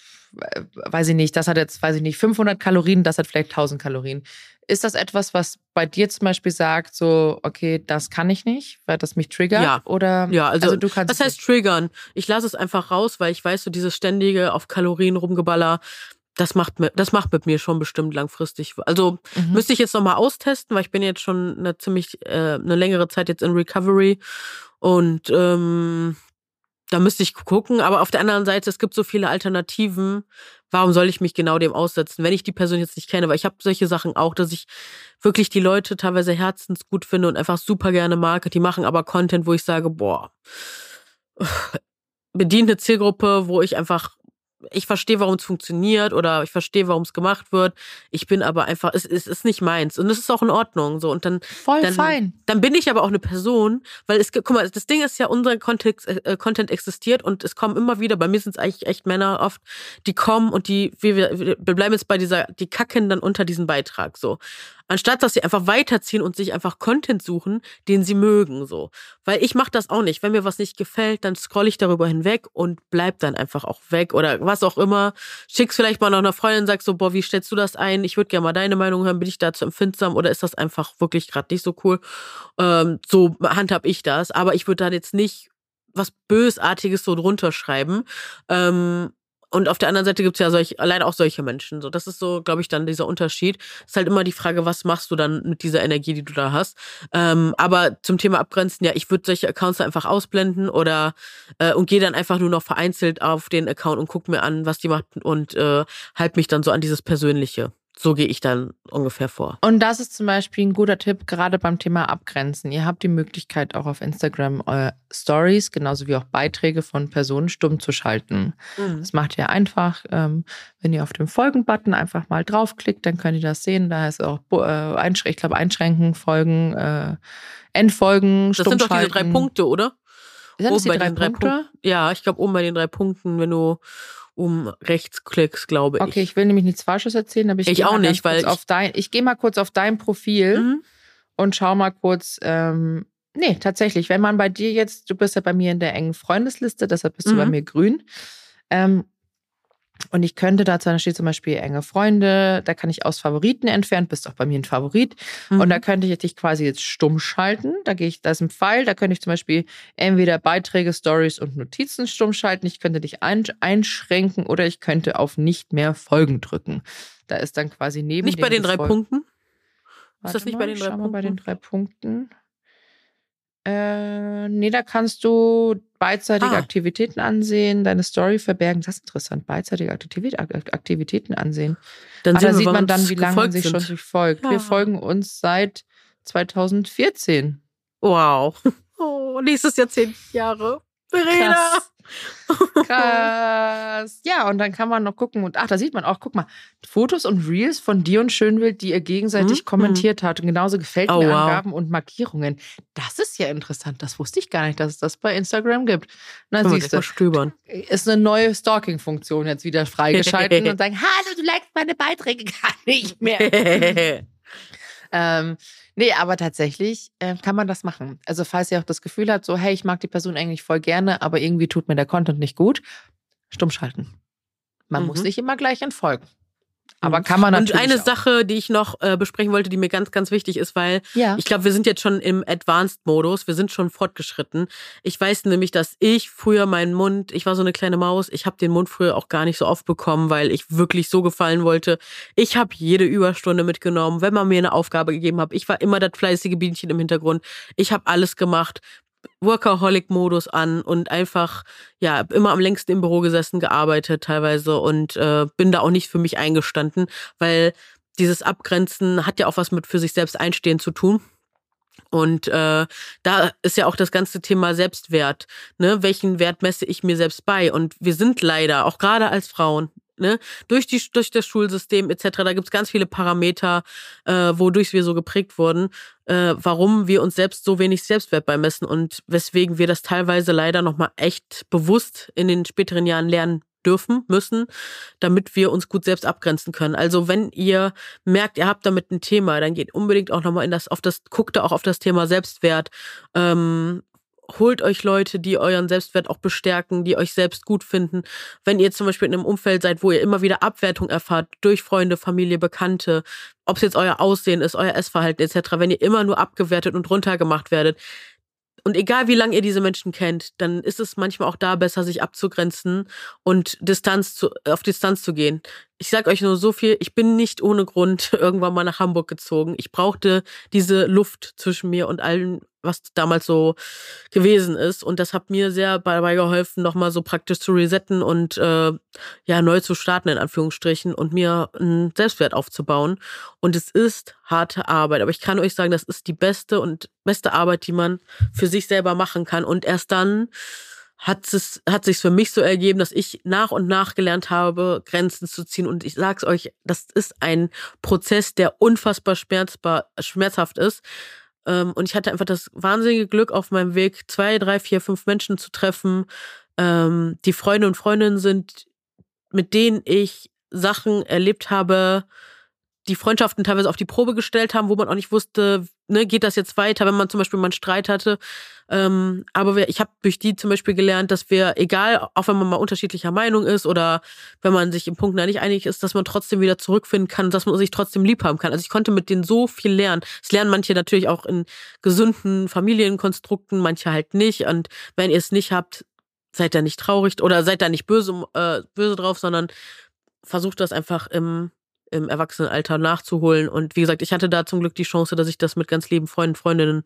weiß ich nicht, das hat jetzt, weiß ich nicht, 500 Kalorien, das hat vielleicht 1000 Kalorien. Ist das etwas, was bei dir zum Beispiel sagt, so, okay, das kann ich nicht, weil das mich triggert? Ja. Oder, ja, also, also du kannst. Was heißt triggern? Ich lasse es einfach raus, weil ich weiß, so dieses ständige auf Kalorien rumgeballer, das macht, das macht mit mir schon bestimmt langfristig. Also mhm. müsste ich jetzt nochmal austesten, weil ich bin jetzt schon eine ziemlich, äh, eine längere Zeit jetzt in Recovery und ähm, da müsste ich gucken. Aber auf der anderen Seite, es gibt so viele Alternativen. Warum soll ich mich genau dem aussetzen, wenn ich die Person jetzt nicht kenne? Weil ich habe solche Sachen auch, dass ich wirklich die Leute teilweise herzensgut finde und einfach super gerne mag. Die machen aber Content, wo ich sage, boah, bedient eine Zielgruppe, wo ich einfach ich verstehe, warum es funktioniert oder ich verstehe, warum es gemacht wird. Ich bin aber einfach, es, es ist nicht meins. Und das ist auch in Ordnung. So. Und dann, Voll dann, fein. Dann bin ich aber auch eine Person, weil es, guck mal, das Ding ist ja, unser Kontext, äh, Content existiert und es kommen immer wieder, bei mir sind es eigentlich echt Männer oft, die kommen und die, wir, wir bleiben jetzt bei dieser, die kacken dann unter diesen Beitrag. So. Anstatt dass sie einfach weiterziehen und sich einfach Content suchen, den sie mögen, so. Weil ich mache das auch nicht. Wenn mir was nicht gefällt, dann scroll ich darüber hinweg und bleib dann einfach auch weg oder was auch immer. Schick's vielleicht mal noch einer Freundin, sagst so, boah, wie stellst du das ein? Ich würde gerne mal deine Meinung hören. Bin ich dazu empfindsam oder ist das einfach wirklich gerade nicht so cool? Ähm, so handhab ich das. Aber ich würde da jetzt nicht was Bösartiges so drunter schreiben. Ähm, und auf der anderen Seite gibt es ja solch, leider auch solche Menschen. So, das ist so, glaube ich, dann dieser Unterschied. Ist halt immer die Frage, was machst du dann mit dieser Energie, die du da hast. Ähm, aber zum Thema Abgrenzen, ja, ich würde solche Accounts einfach ausblenden oder äh, und gehe dann einfach nur noch vereinzelt auf den Account und guck mir an, was die macht und äh, halt mich dann so an dieses Persönliche. So gehe ich dann ungefähr vor. Und das ist zum Beispiel ein guter Tipp, gerade beim Thema Abgrenzen. Ihr habt die Möglichkeit, auch auf Instagram eure Stories, genauso wie auch Beiträge von Personen stumm zu schalten. Mhm. Das macht ihr einfach, ähm, wenn ihr auf den Folgen-Button einfach mal draufklickt, dann könnt ihr das sehen. Da ist auch, äh, ich glaube, Einschränken, Folgen, äh, Endfolgen, Das sind doch diese drei Punkte, oder? Sind das oben die drei Punkte? Drei Punkte? Ja, ich glaube, oben bei den drei Punkten, wenn du um rechtsklicks, glaube ich. Okay, ich will nämlich nichts Falsches erzählen, aber ich, ich auch nicht, weil ich, auf dein, ich gehe mal kurz auf dein Profil mhm. und schau mal kurz. Ähm, nee, tatsächlich, wenn man bei dir jetzt, du bist ja bei mir in der engen Freundesliste, deshalb bist mhm. du bei mhm. mir grün. Ähm, und ich könnte dazu, da steht zum Beispiel enge Freunde, da kann ich aus Favoriten entfernen, bist auch bei mir ein Favorit. Mhm. Und da könnte ich dich quasi jetzt stumm schalten. Da gehe ich, da ist ein Pfeil, da könnte ich zum Beispiel entweder Beiträge, Stories und Notizen stumm schalten. Ich könnte dich einschränken oder ich könnte auf nicht mehr Folgen drücken. Da ist dann quasi neben. Nicht bei den drei Punkten? Warte ist das nicht mal, bei den drei Punkten? bei den drei Punkten. Äh, nee, da kannst du beidseitige ah. Aktivitäten ansehen, deine Story verbergen. Das ist interessant. Beidseitige Aktivität, Aktivitäten ansehen. Dann ah, da sieht man dann, wie lange man sich sind. schon folgt. Ja. Wir folgen uns seit 2014. Wow. Oh, nächstes Jahr zehn Jahre. Verena. Krass. Krass. Ja, und dann kann man noch gucken und ach, da sieht man auch, guck mal, Fotos und Reels von dir und Schönwild, die ihr gegenseitig mhm. kommentiert habt und genauso gefällt mir oh, wow. Angaben und Markierungen. Das ist ja interessant. Das wusste ich gar nicht, dass es das bei Instagram gibt. Na, siehst du, stöbern. ist eine neue Stalking-Funktion jetzt wieder freigeschaltet und sagen, hallo, du likest meine Beiträge gar nicht mehr. ähm, Nee, aber tatsächlich äh, kann man das machen. Also falls ihr auch das Gefühl habt, so, hey, ich mag die Person eigentlich voll gerne, aber irgendwie tut mir der Content nicht gut, stumm schalten. Man mhm. muss nicht immer gleich entfolgen. Aber mhm. kann man natürlich. Und eine auch. Sache, die ich noch äh, besprechen wollte, die mir ganz, ganz wichtig ist, weil ja. ich glaube, wir sind jetzt schon im Advanced-Modus, wir sind schon fortgeschritten. Ich weiß nämlich, dass ich früher meinen Mund, ich war so eine kleine Maus, ich habe den Mund früher auch gar nicht so oft bekommen, weil ich wirklich so gefallen wollte. Ich habe jede Überstunde mitgenommen, wenn man mir eine Aufgabe gegeben hat. Ich war immer das fleißige Bienchen im Hintergrund. Ich habe alles gemacht. Workaholic-Modus an und einfach, ja, immer am längsten im Büro gesessen, gearbeitet teilweise und äh, bin da auch nicht für mich eingestanden, weil dieses Abgrenzen hat ja auch was mit für sich selbst einstehen zu tun. Und äh, da ist ja auch das ganze Thema Selbstwert. Ne? Welchen Wert messe ich mir selbst bei? Und wir sind leider, auch gerade als Frauen, ne, durch, die, durch das Schulsystem etc., da gibt's ganz viele Parameter, äh, wodurch wir so geprägt wurden, äh, warum wir uns selbst so wenig Selbstwert beimessen und weswegen wir das teilweise leider nochmal echt bewusst in den späteren Jahren lernen dürfen, müssen, damit wir uns gut selbst abgrenzen können. Also wenn ihr merkt, ihr habt damit ein Thema, dann geht unbedingt auch nochmal in das, auf das, guckt da auch auf das Thema Selbstwert, ähm, holt euch Leute, die euren Selbstwert auch bestärken, die euch selbst gut finden. Wenn ihr zum Beispiel in einem Umfeld seid, wo ihr immer wieder Abwertung erfahrt durch Freunde, Familie, Bekannte, ob es jetzt euer Aussehen ist, euer Essverhalten etc., wenn ihr immer nur abgewertet und runtergemacht werdet, und egal wie lange ihr diese Menschen kennt, dann ist es manchmal auch da besser, sich abzugrenzen und Distanz zu, auf Distanz zu gehen. Ich sag euch nur so viel, ich bin nicht ohne Grund irgendwann mal nach Hamburg gezogen. Ich brauchte diese Luft zwischen mir und allen was damals so gewesen ist. Und das hat mir sehr dabei geholfen, nochmal so praktisch zu resetten und äh, ja, neu zu starten, in Anführungsstrichen, und mir einen Selbstwert aufzubauen. Und es ist harte Arbeit. Aber ich kann euch sagen, das ist die beste und beste Arbeit, die man für sich selber machen kann. Und erst dann hat es hat sich für mich so ergeben, dass ich nach und nach gelernt habe, Grenzen zu ziehen. Und ich sag's euch, das ist ein Prozess, der unfassbar schmerzbar, schmerzhaft ist und ich hatte einfach das wahnsinnige Glück, auf meinem Weg zwei, drei, vier, fünf Menschen zu treffen, ähm, die Freunde und Freundinnen sind, mit denen ich Sachen erlebt habe, die Freundschaften teilweise auf die Probe gestellt haben, wo man auch nicht wusste, ne, geht das jetzt weiter, wenn man zum Beispiel mal einen Streit hatte. Ähm, aber wir, ich habe durch die zum Beispiel gelernt, dass wir, egal, auch wenn man mal unterschiedlicher Meinung ist oder wenn man sich im Punkt nicht einig ist, dass man trotzdem wieder zurückfinden kann, dass man sich trotzdem lieb haben kann. Also ich konnte mit denen so viel lernen. Es lernen manche natürlich auch in gesunden Familienkonstrukten, manche halt nicht. Und wenn ihr es nicht habt, seid da nicht traurig oder seid da nicht böse, äh, böse drauf, sondern versucht das einfach im im Erwachsenenalter nachzuholen. Und wie gesagt, ich hatte da zum Glück die Chance, dass ich das mit ganz lieben Freunden, Freundinnen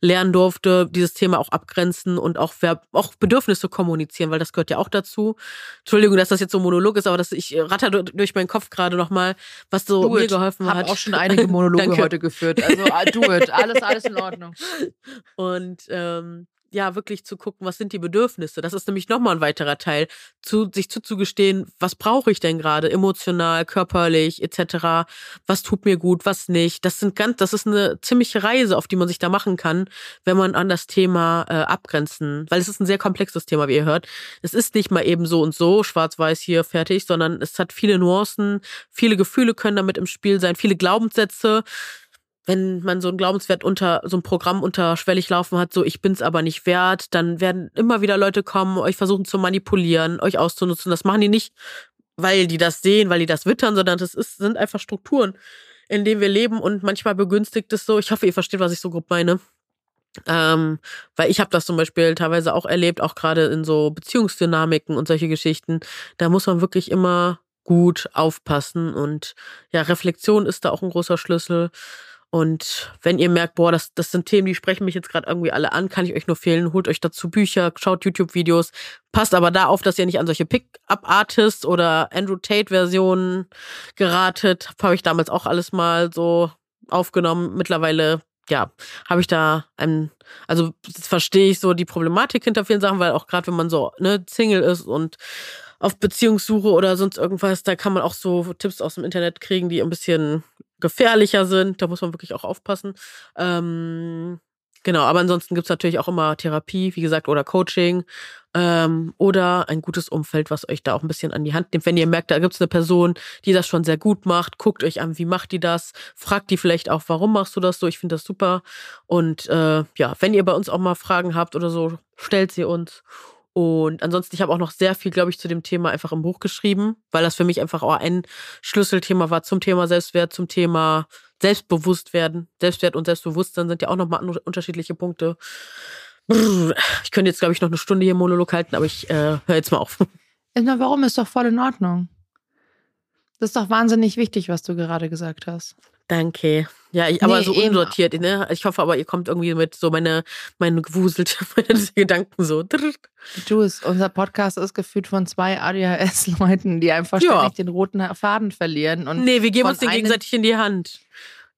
lernen durfte, dieses Thema auch abgrenzen und auch, auch Bedürfnisse kommunizieren, weil das gehört ja auch dazu. Entschuldigung, dass das jetzt so ein Monolog ist, aber das, ich ratter durch meinen Kopf gerade nochmal, was so do mir it. geholfen Hab hat. auch schon einige Monologe heute geführt. Also do it. Alles, alles in Ordnung. Und ähm, ja wirklich zu gucken, was sind die Bedürfnisse. Das ist nämlich nochmal ein weiterer Teil, zu sich zuzugestehen, was brauche ich denn gerade emotional, körperlich etc. Was tut mir gut, was nicht. Das sind ganz, das ist eine ziemliche Reise, auf die man sich da machen kann, wenn man an das Thema äh, abgrenzen, weil es ist ein sehr komplexes Thema, wie ihr hört. Es ist nicht mal eben so und so schwarz-weiß hier fertig, sondern es hat viele Nuancen, viele Gefühle können damit im Spiel sein, viele Glaubenssätze wenn man so ein Glaubenswert unter, so ein Programm unterschwellig laufen hat, so ich bin's aber nicht wert, dann werden immer wieder Leute kommen, euch versuchen zu manipulieren, euch auszunutzen. Das machen die nicht, weil die das sehen, weil die das wittern, sondern das ist, sind einfach Strukturen, in denen wir leben und manchmal begünstigt es so. Ich hoffe, ihr versteht, was ich so grob meine. Ähm, weil ich habe das zum Beispiel teilweise auch erlebt, auch gerade in so Beziehungsdynamiken und solche Geschichten. Da muss man wirklich immer gut aufpassen und ja, Reflexion ist da auch ein großer Schlüssel. Und wenn ihr merkt, boah, das, das sind Themen, die sprechen mich jetzt gerade irgendwie alle an, kann ich euch nur fehlen. Holt euch dazu Bücher, schaut YouTube-Videos. Passt aber da auf, dass ihr nicht an solche Pick-up-Artists oder Andrew Tate-Versionen geratet. Habe ich damals auch alles mal so aufgenommen. Mittlerweile, ja, habe ich da ein, also verstehe ich so die Problematik hinter vielen Sachen, weil auch gerade wenn man so ne Single ist und auf Beziehungssuche oder sonst irgendwas, da kann man auch so Tipps aus dem Internet kriegen, die ein bisschen gefährlicher sind. Da muss man wirklich auch aufpassen. Ähm, genau, aber ansonsten gibt's natürlich auch immer Therapie, wie gesagt, oder Coaching ähm, oder ein gutes Umfeld, was euch da auch ein bisschen an die Hand nimmt. Wenn ihr merkt, da gibt's eine Person, die das schon sehr gut macht, guckt euch an, wie macht die das, fragt die vielleicht auch, warum machst du das so? Ich finde das super. Und äh, ja, wenn ihr bei uns auch mal Fragen habt oder so, stellt sie uns. Und ansonsten, ich habe auch noch sehr viel, glaube ich, zu dem Thema einfach im Buch geschrieben, weil das für mich einfach auch ein Schlüsselthema war zum Thema Selbstwert, zum Thema Selbstbewusstwerden. Selbstwert und Selbstbewusstsein sind ja auch nochmal unterschiedliche Punkte. Ich könnte jetzt, glaube ich, noch eine Stunde hier Monolog halten, aber ich äh, höre jetzt mal auf. Warum ist doch voll in Ordnung? Das ist doch wahnsinnig wichtig, was du gerade gesagt hast. Danke. Ja, ich, aber nee, so unsortiert, ne? Ich hoffe aber, ihr kommt irgendwie mit so meine, meine gewuselte meine Gedanken so. Du, unser Podcast ist gefühlt von zwei ADHS-Leuten, die einfach ja. ständig den roten Faden verlieren. Und nee, wir geben uns den gegenseitig in die Hand.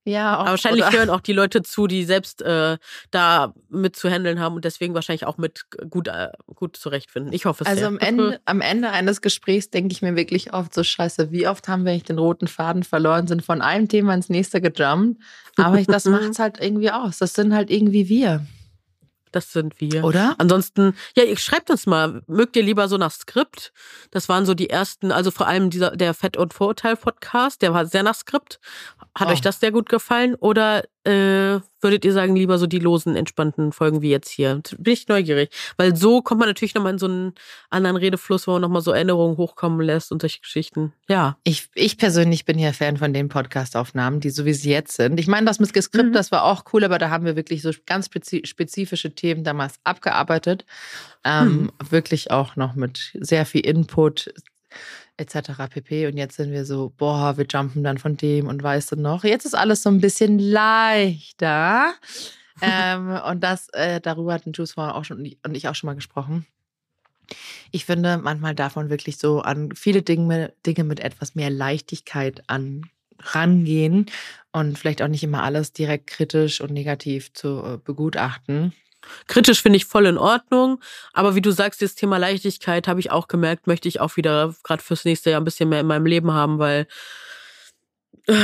Ja, auch, wahrscheinlich hören auch die Leute zu, die selbst äh, da mit zu handeln haben und deswegen wahrscheinlich auch mit gut, äh, gut zurechtfinden. Ich hoffe es Also sehr. am Ende, am Ende eines Gesprächs denke ich mir wirklich oft so scheiße, wie oft haben wir nicht den roten Faden verloren, sind von einem Thema ins nächste gejumpt. Aber ich, das macht es halt irgendwie aus. Das sind halt irgendwie wir. Das sind wir. Oder? Ansonsten, ja, ihr schreibt uns mal, mögt ihr lieber so nach Skript? Das waren so die ersten, also vor allem dieser, der Fett- und Vorurteil-Podcast, der war sehr nach Skript. Hat Oh. euch das sehr gut gefallen? Oder äh, würdet ihr sagen, lieber so die losen, entspannten Folgen wie jetzt hier? Bin ich neugierig. Weil so kommt man natürlich nochmal in so einen anderen Redefluss, wo man nochmal so Erinnerungen hochkommen lässt und solche Geschichten. Ja. Ich, ich persönlich bin ja Fan von den Podcast-Aufnahmen, die so wie sie jetzt sind. Ich meine, das mit Geskript, Mhm. das war auch cool, aber da haben wir wirklich so ganz spezi spezifische Themen damals abgearbeitet. Ähm, Wirklich auch noch mit sehr viel Input etc. pp. Und jetzt sind wir so, boah, wir jumpen dann von dem und weißt du noch. Jetzt ist alles so ein bisschen leichter. ähm, und das, äh, darüber hatten Juice vorher auch schon und ich- und ich auch schon mal gesprochen. Ich finde, manchmal darf man wirklich so an viele Dinge, Dinge mit etwas mehr Leichtigkeit an rangehen und vielleicht auch nicht immer alles direkt kritisch und negativ zu äh, begutachten. Kritisch finde ich voll in Ordnung. Aber wie du sagst, das Thema Leichtigkeit habe ich auch gemerkt, möchte ich auch wieder gerade fürs nächste Jahr ein bisschen mehr in meinem Leben haben, weil äh,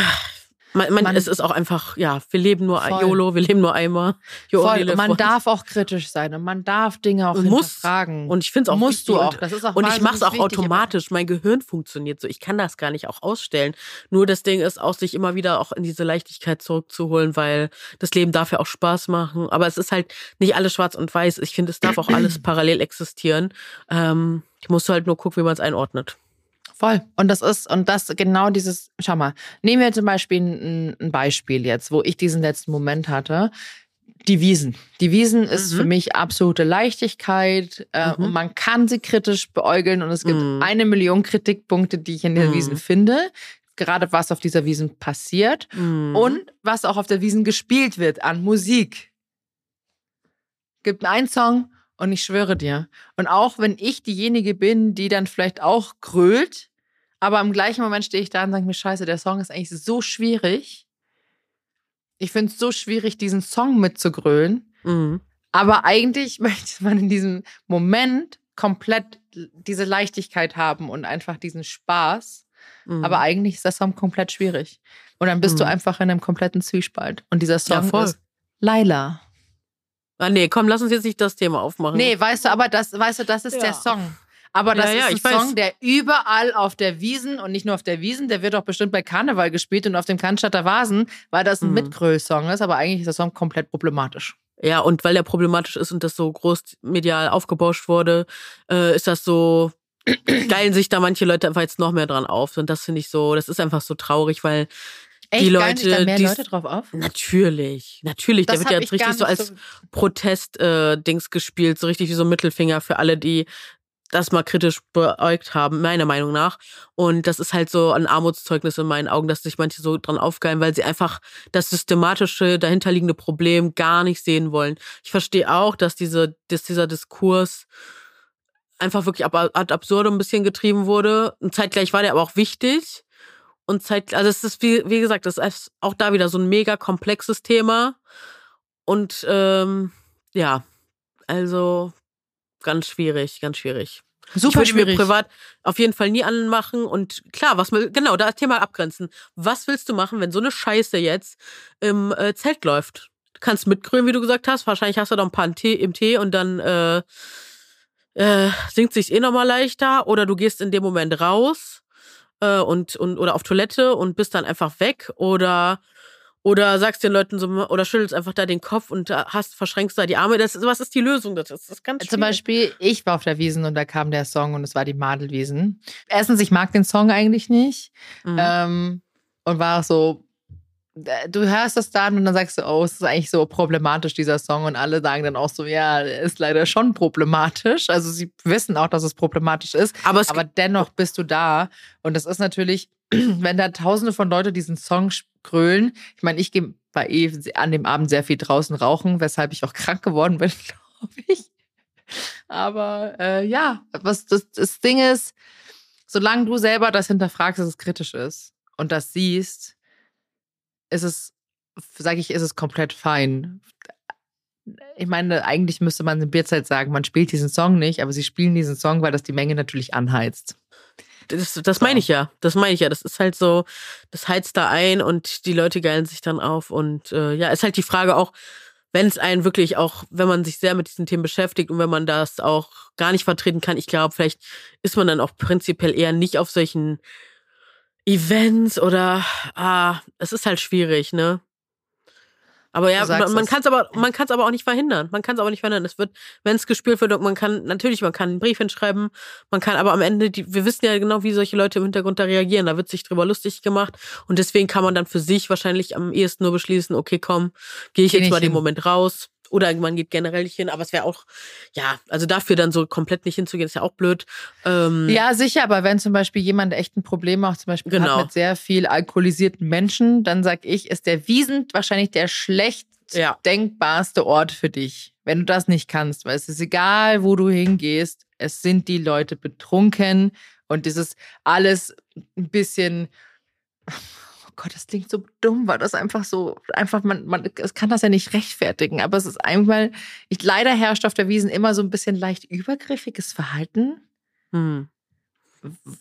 man, man, Man- es ist auch einfach, ja, wir leben nur Voll. YOLO, wir leben nur einmal. You Voll, und man darf auch kritisch sein und man darf Dinge auch muss. hinterfragen. Und ich finde es auch musst du wichtig auch. Und, Das ist auch und ich mache es auch wichtig, automatisch. Mein Gehirn funktioniert so. Ich kann das gar nicht auch ausstellen. Nur das Ding ist auch, sich immer wieder auch in diese Leichtigkeit zurückzuholen, weil das Leben darf ja auch Spaß machen. Aber es ist halt nicht alles schwarz und weiß. Ich finde, es darf auch alles parallel existieren. Ähm, ich muss halt nur gucken, wie man es einordnet. Voll. Und das ist, und das genau dieses, schau mal, nehmen wir zum Beispiel ein, ein Beispiel jetzt, wo ich diesen letzten Moment hatte. Die Wiesen. Die Wiesen ist Mhm. für mich absolute Leichtigkeit äh, Mhm. und man kann sie kritisch beäugeln und es gibt Mhm. eine Million Kritikpunkte, die ich in der Mhm. Wiesen finde. Gerade was auf dieser Wiesen passiert Mhm. und was auch auf der Wiesen gespielt wird an Musik. Gibt einen Song und ich schwöre dir. Und auch wenn ich diejenige bin, die dann vielleicht auch grölt, aber im gleichen Moment stehe ich da und sage mir, scheiße, der Song ist eigentlich so schwierig. Ich finde es so schwierig, diesen Song mitzugrölen. Mhm. Aber eigentlich möchte man in diesem Moment komplett diese Leichtigkeit haben und einfach diesen Spaß. Mhm. Aber eigentlich ist der Song komplett schwierig. Und dann bist du Mhm. einfach in einem kompletten Zwiespalt. Und dieser Ja, Song voll. ist Laila. Ah, nee, komm, lass uns jetzt nicht das Thema aufmachen. Nee, weißt du, aber das, weißt du, das ist Ja. der Song. Aber das Ja, ja, ist ein ich weiß. Song, der überall auf der Wiesen und nicht nur auf der Wiesen, der wird auch bestimmt bei Karneval gespielt und auf dem Cannstatter Vasen, weil das ein Mhm. Mitgröl-Song ist, aber eigentlich ist der Song komplett problematisch. Ja, und weil der problematisch ist und das so groß medial aufgebauscht wurde, äh, ist das so, geilen sich da manche Leute einfach jetzt noch mehr dran auf. Und das finde ich so, das ist einfach so traurig, weil Echt, Die geilen sich da Leute, mehr Leute drauf auf? natürlich, natürlich, Das der wird ja jetzt richtig so als so- Protest-Dings gespielt, so richtig wie so ein Mittelfinger für alle, die das mal kritisch beäugt haben, meiner Meinung nach. Und das ist halt so ein Armutszeugnis in meinen Augen, dass sich manche so dran aufgeilen, weil sie einfach das systematische, dahinterliegende Problem gar nicht sehen wollen. Ich verstehe auch, dass diese, dass dieser Diskurs einfach wirklich ad absurdum ein bisschen getrieben wurde. Und zeitgleich war der aber auch wichtig. Und zeit, also es ist wie, wie gesagt, das ist auch da wieder so ein mega komplexes Thema. Und ähm, ja, also ganz schwierig, ganz schwierig. Super ich würde schwierig. mir privat auf jeden Fall nie anmachen. Und klar, was will, genau, da Thema abgrenzen. Was willst du machen, wenn so eine Scheiße jetzt im äh, Zelt läuft? Du kannst mitgrünen, wie du gesagt hast. Wahrscheinlich hast du da ein paar Tee im Tee und dann äh, äh, singt sich's eh nochmal leichter. Oder du gehst in dem Moment raus äh, und, und oder auf Toilette und bist dann einfach weg. Oder oder sagst den Leuten so, oder schüttelst einfach da den Kopf und da hast, verschränkst da die Arme. Das, was ist die Lösung? Das ist, das ist ganz Zum schwierig. Beispiel, ich war auf der Wiesen und da kam der Song und es war die Madelwiesen. Erstens, ich mag den Song eigentlich nicht. Mhm. Ähm, und war auch so, äh, du hörst das dann und dann sagst du, oh, es ist eigentlich so problematisch, dieser Song. Und alle sagen dann auch so, ja, ist leider schon problematisch. Also sie wissen auch, dass es problematisch ist. aber Aber dennoch bist du da. Und das ist natürlich, wenn da tausende von Leuten diesen Song grölen. Ich meine, ich gehe bei eh an dem Abend sehr viel draußen rauchen, weshalb ich auch krank geworden bin, glaube ich. Aber äh, ja, was das, das Ding ist, solange du selber das hinterfragst, dass es kritisch ist und das siehst, ist es, sage ich, ist es komplett fein. Ich meine, eigentlich müsste man in Bierzeit sagen, man spielt diesen Song nicht, aber sie spielen diesen Song, weil das die Menge natürlich anheizt. Das, das meine ich ja. Das meine ich ja. Das ist halt so, das heizt da ein und die Leute geilen sich dann auf. Und äh, ja, ist halt die Frage auch, wenn es einen wirklich auch, wenn man sich sehr mit diesen Themen beschäftigt und wenn man das auch gar nicht vertreten kann, ich glaube, vielleicht ist man dann auch prinzipiell eher nicht auf solchen Events oder ah, es ist halt schwierig, ne? Aber ja, man, man kann es aber, man kann es aber auch nicht verhindern. Man kann es aber nicht verhindern. Es wird, wenn es gespielt wird, und man kann natürlich, man kann einen Brief hinschreiben, man kann aber am Ende, die, wir wissen ja genau, wie solche Leute im Hintergrund da reagieren. Da wird sich drüber lustig gemacht und deswegen kann man dann für sich wahrscheinlich am ehesten nur beschließen, okay, komm, gehe ich Geh jetzt mal hin. den Moment raus. Oder man geht generell nicht hin, aber es wäre auch, ja, also dafür dann so komplett nicht hinzugehen, ist ja auch blöd. Ähm, ja, sicher, aber wenn zum Beispiel jemand echt ein Problem macht, zum Beispiel genau. mit sehr viel alkoholisierten Menschen, dann sag ich, ist der Wiesen wahrscheinlich der schlecht ja. denkbarste Ort für dich, wenn du das nicht kannst, weil es ist egal, wo du hingehst, es sind die Leute betrunken und dieses alles ein bisschen Gott, das klingt so dumm, weil das einfach so, einfach, man, man es kann das ja nicht rechtfertigen, aber es ist einmal, ich, leider herrscht auf der Wiesen immer so ein bisschen leicht übergriffiges Verhalten. Hm.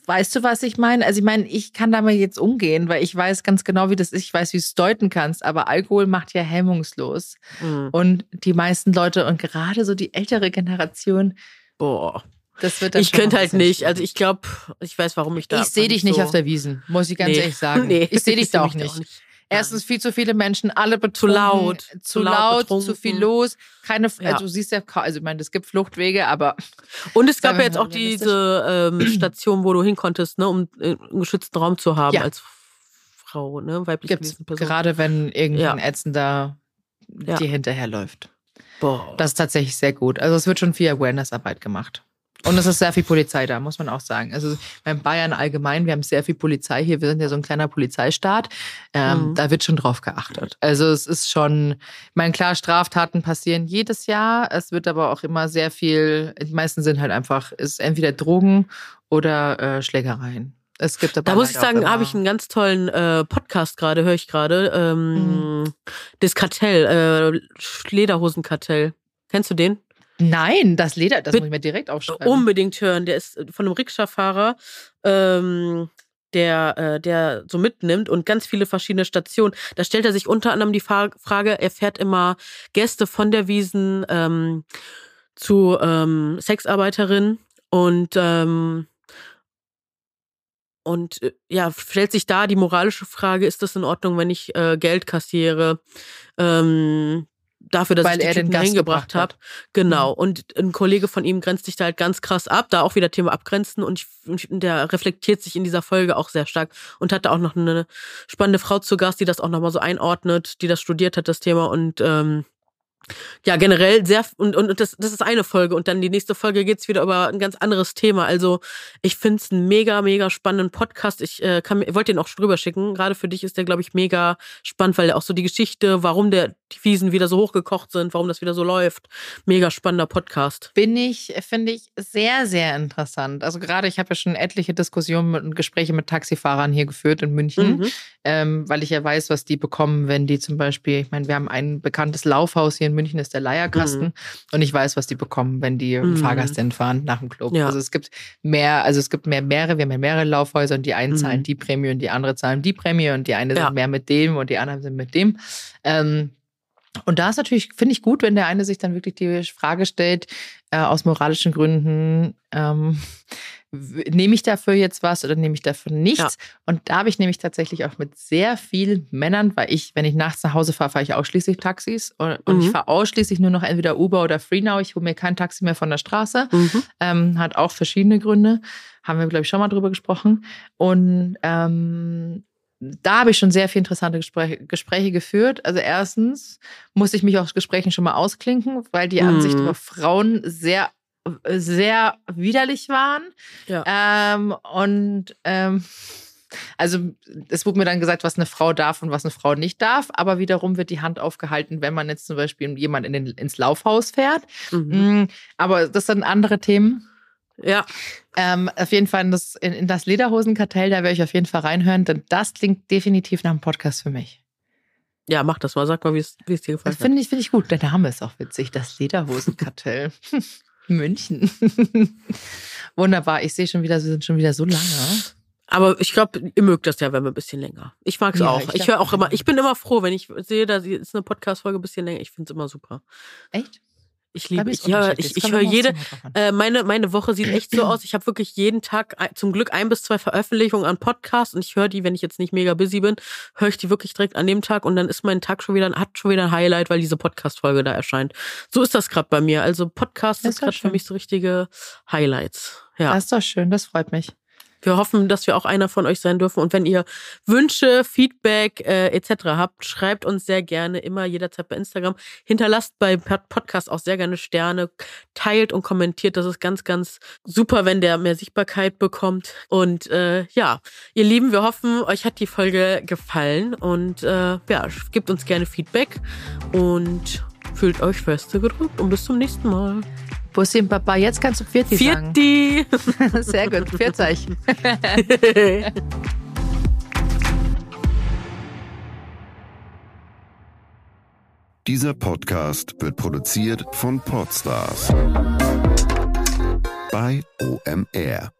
Weißt du, was ich meine? Also ich meine, ich kann damit jetzt umgehen, weil ich weiß ganz genau, wie das ist. Ich weiß, wie du es deuten kannst. Aber Alkohol macht ja hemmungslos. Mhm. Und die meisten Leute und gerade so die ältere Generation, boah, das wird dann ich könnte halt nicht. Also ich glaube, ich weiß, warum ich da. Ich sehe dich nicht so auf der Wiesen, muss ich ganz nee. ehrlich sagen. Nee, ich sehe dich da auch nicht. nicht. Erstens viel zu viele Menschen, alle betrunken, zu laut, zu laut, laut zu viel los. Keine, ja. also du siehst ja, also ich meine, es gibt Fluchtwege, aber und es gab ja jetzt auch diese ähm, Station, wo du hin konntest, ne, um äh, einen geschützten Raum zu haben ja. als Frau, ne, weibliche Gibt's, Person. Gerade wenn irgendein ja. Ätzender dir hinterherläuft. Boah. Das ist tatsächlich sehr gut. Also es wird schon viel Awareness-Arbeit gemacht. Und es ist sehr viel Polizei da, muss man auch sagen. Also beim Bayern allgemein, wir haben sehr viel Polizei hier. Wir sind ja so ein kleiner Polizeistaat. Ähm, mhm. Da wird schon drauf geachtet. Also es ist schon, ich meine, klar, Straftaten passieren jedes Jahr. Es wird aber auch immer sehr viel, die meisten sind halt einfach, ist entweder Drogen oder äh, Schlägereien. Es gibt aber da muss ich sagen, habe ich einen ganz tollen äh, Podcast gerade, höre ich gerade. Ähm, mhm. Das Kartell, äh, Lederhosenkartell. Kennst du den? Nein, das Leder, das muss ich mir direkt aufschreiben. Unbedingt hören. Der ist von einem Rikscha-Fahrer, ähm, der, äh, der so mitnimmt und ganz viele verschiedene Stationen. Da stellt er sich unter anderem die Frage, er fährt immer Gäste von der Wiesen ähm, zu ähm, Sexarbeiterinnen und ähm, und äh, ja, stellt sich da die moralische Frage, ist das in Ordnung, wenn ich äh, Geld kassiere? Ähm, dafür, dass Weil ich den Typen hingebracht habe. Genau. Mhm. Und ein Kollege von ihm grenzt sich da halt ganz krass ab, da auch wieder Thema abgrenzen und, ich, der reflektiert sich in dieser Folge auch sehr stark und hat da auch noch eine spannende Frau zu Gast, die das auch nochmal so einordnet, die das studiert hat, das Thema und ähm, ja, generell sehr, und, und das, das ist eine Folge und dann die nächste Folge geht's wieder über ein ganz anderes Thema. Also ich finde es einen mega, mega spannenden Podcast. Ich äh, kann, wollte den auch drüber schicken. Gerade für dich ist der, glaube ich, mega spannend, weil er auch so die Geschichte, warum der, die Wiesen wieder so hochgekocht sind, warum das wieder so läuft. Mega spannender Podcast. Bin ich, finde ich, sehr, sehr interessant. Also gerade, ich habe ja schon etliche Diskussionen und Gespräche mit Taxifahrern hier geführt in München, mhm. ähm, weil ich ja weiß, was die bekommen, wenn die zum Beispiel, ich meine, wir haben ein bekanntes Laufhaus hier in München ist der Leierkasten. Mhm. Und ich weiß, was die bekommen, wenn die mhm. Fahrgast entfahren nach dem Club. Ja. Also es gibt mehr, also es gibt mehr mehrere, wir haben ja mehrere Laufhäuser und die einen mhm. zahlen die Prämie und die andere zahlen die Prämie und die eine ja. sind mehr mit dem und die anderen sind mit dem. Ähm, und da ist natürlich, finde ich gut, wenn der eine sich dann wirklich die Frage stellt, äh, aus moralischen Gründen, ähm, nehme ich dafür jetzt was oder nehme ich dafür nichts? Ja. Und da habe ich nämlich tatsächlich auch mit sehr vielen Männern, weil ich, wenn ich nachts nach Hause fahre, fahre ich ausschließlich Taxis und, mhm. ich fahre ausschließlich nur noch entweder Uber oder FreeNow. Ich hole mir kein Taxi mehr von der Straße. Mhm. Ähm, hat auch verschiedene Gründe. Haben wir, glaube ich, schon mal drüber gesprochen. Und ähm, da habe ich schon sehr viele interessante Gespräche, Gespräche, geführt. Also erstens musste ich mich aus Gesprächen schon mal ausklinken, weil die Ansicht mhm. über Frauen sehr sehr widerlich waren. Ja. Ähm, und ähm, also es wurde mir dann gesagt, was eine Frau darf und was eine Frau nicht darf, aber wiederum wird die Hand aufgehalten, wenn man jetzt zum Beispiel jemand in den, ins Laufhaus fährt. Mhm. Mm, aber das sind andere Themen. Ja. Ähm, auf jeden Fall in das, in, in das Lederhosenkartell, da werde ich auf jeden Fall reinhören, denn das klingt definitiv nach einem Podcast für mich. Ja, mach das mal. Sag mal, wie es dir gefällt. Finde ich, find ich gut. Der Name ist auch witzig, das Lederhosenkartell. München. Wunderbar. Ich sehe schon wieder, sie sind schon wieder so lange. Aber ich glaube, ihr mögt das ja, wenn wir ein bisschen länger. Ich mag es ja, auch. Ich, ich höre auch immer, ich bin immer froh, wenn ich sehe, da ist eine Podcast-Folge ein bisschen länger. Ich finde es immer super. Echt? Ich liebe, ich, ja, ich, ich höre jede, äh, meine, meine Woche sieht echt so aus. Ich habe wirklich jeden Tag zum Glück ein bis zwei Veröffentlichungen an Podcasts und ich höre die, wenn ich jetzt nicht mega busy bin, höre ich die wirklich direkt an dem Tag und dann ist mein Tag schon wieder, hat schon wieder ein Highlight, weil diese Podcast-Folge da erscheint. So ist das gerade bei mir. Also Podcast ist, ist gerade für mich so richtige Highlights. Ja. Das ist doch schön, das freut mich. Wir hoffen, dass wir auch einer von euch sein dürfen. Und wenn ihr Wünsche, Feedback äh, etc. habt, schreibt uns sehr gerne immer jederzeit bei Instagram. Hinterlasst bei Podcast auch sehr gerne Sterne, teilt und kommentiert. Das ist ganz, ganz super, wenn der mehr Sichtbarkeit bekommt. Und äh, ja, ihr Lieben, wir hoffen, euch hat die Folge gefallen und äh, ja, gebt uns gerne Feedback und fühlt euch feste gedrückt und bis zum nächsten Mal. Wo ist Papa? Jetzt kannst du Pfirti, Pfirti. sagen. Sehr gut, Pfiat euch. Dieser Podcast wird produziert von Podstars bei OMR.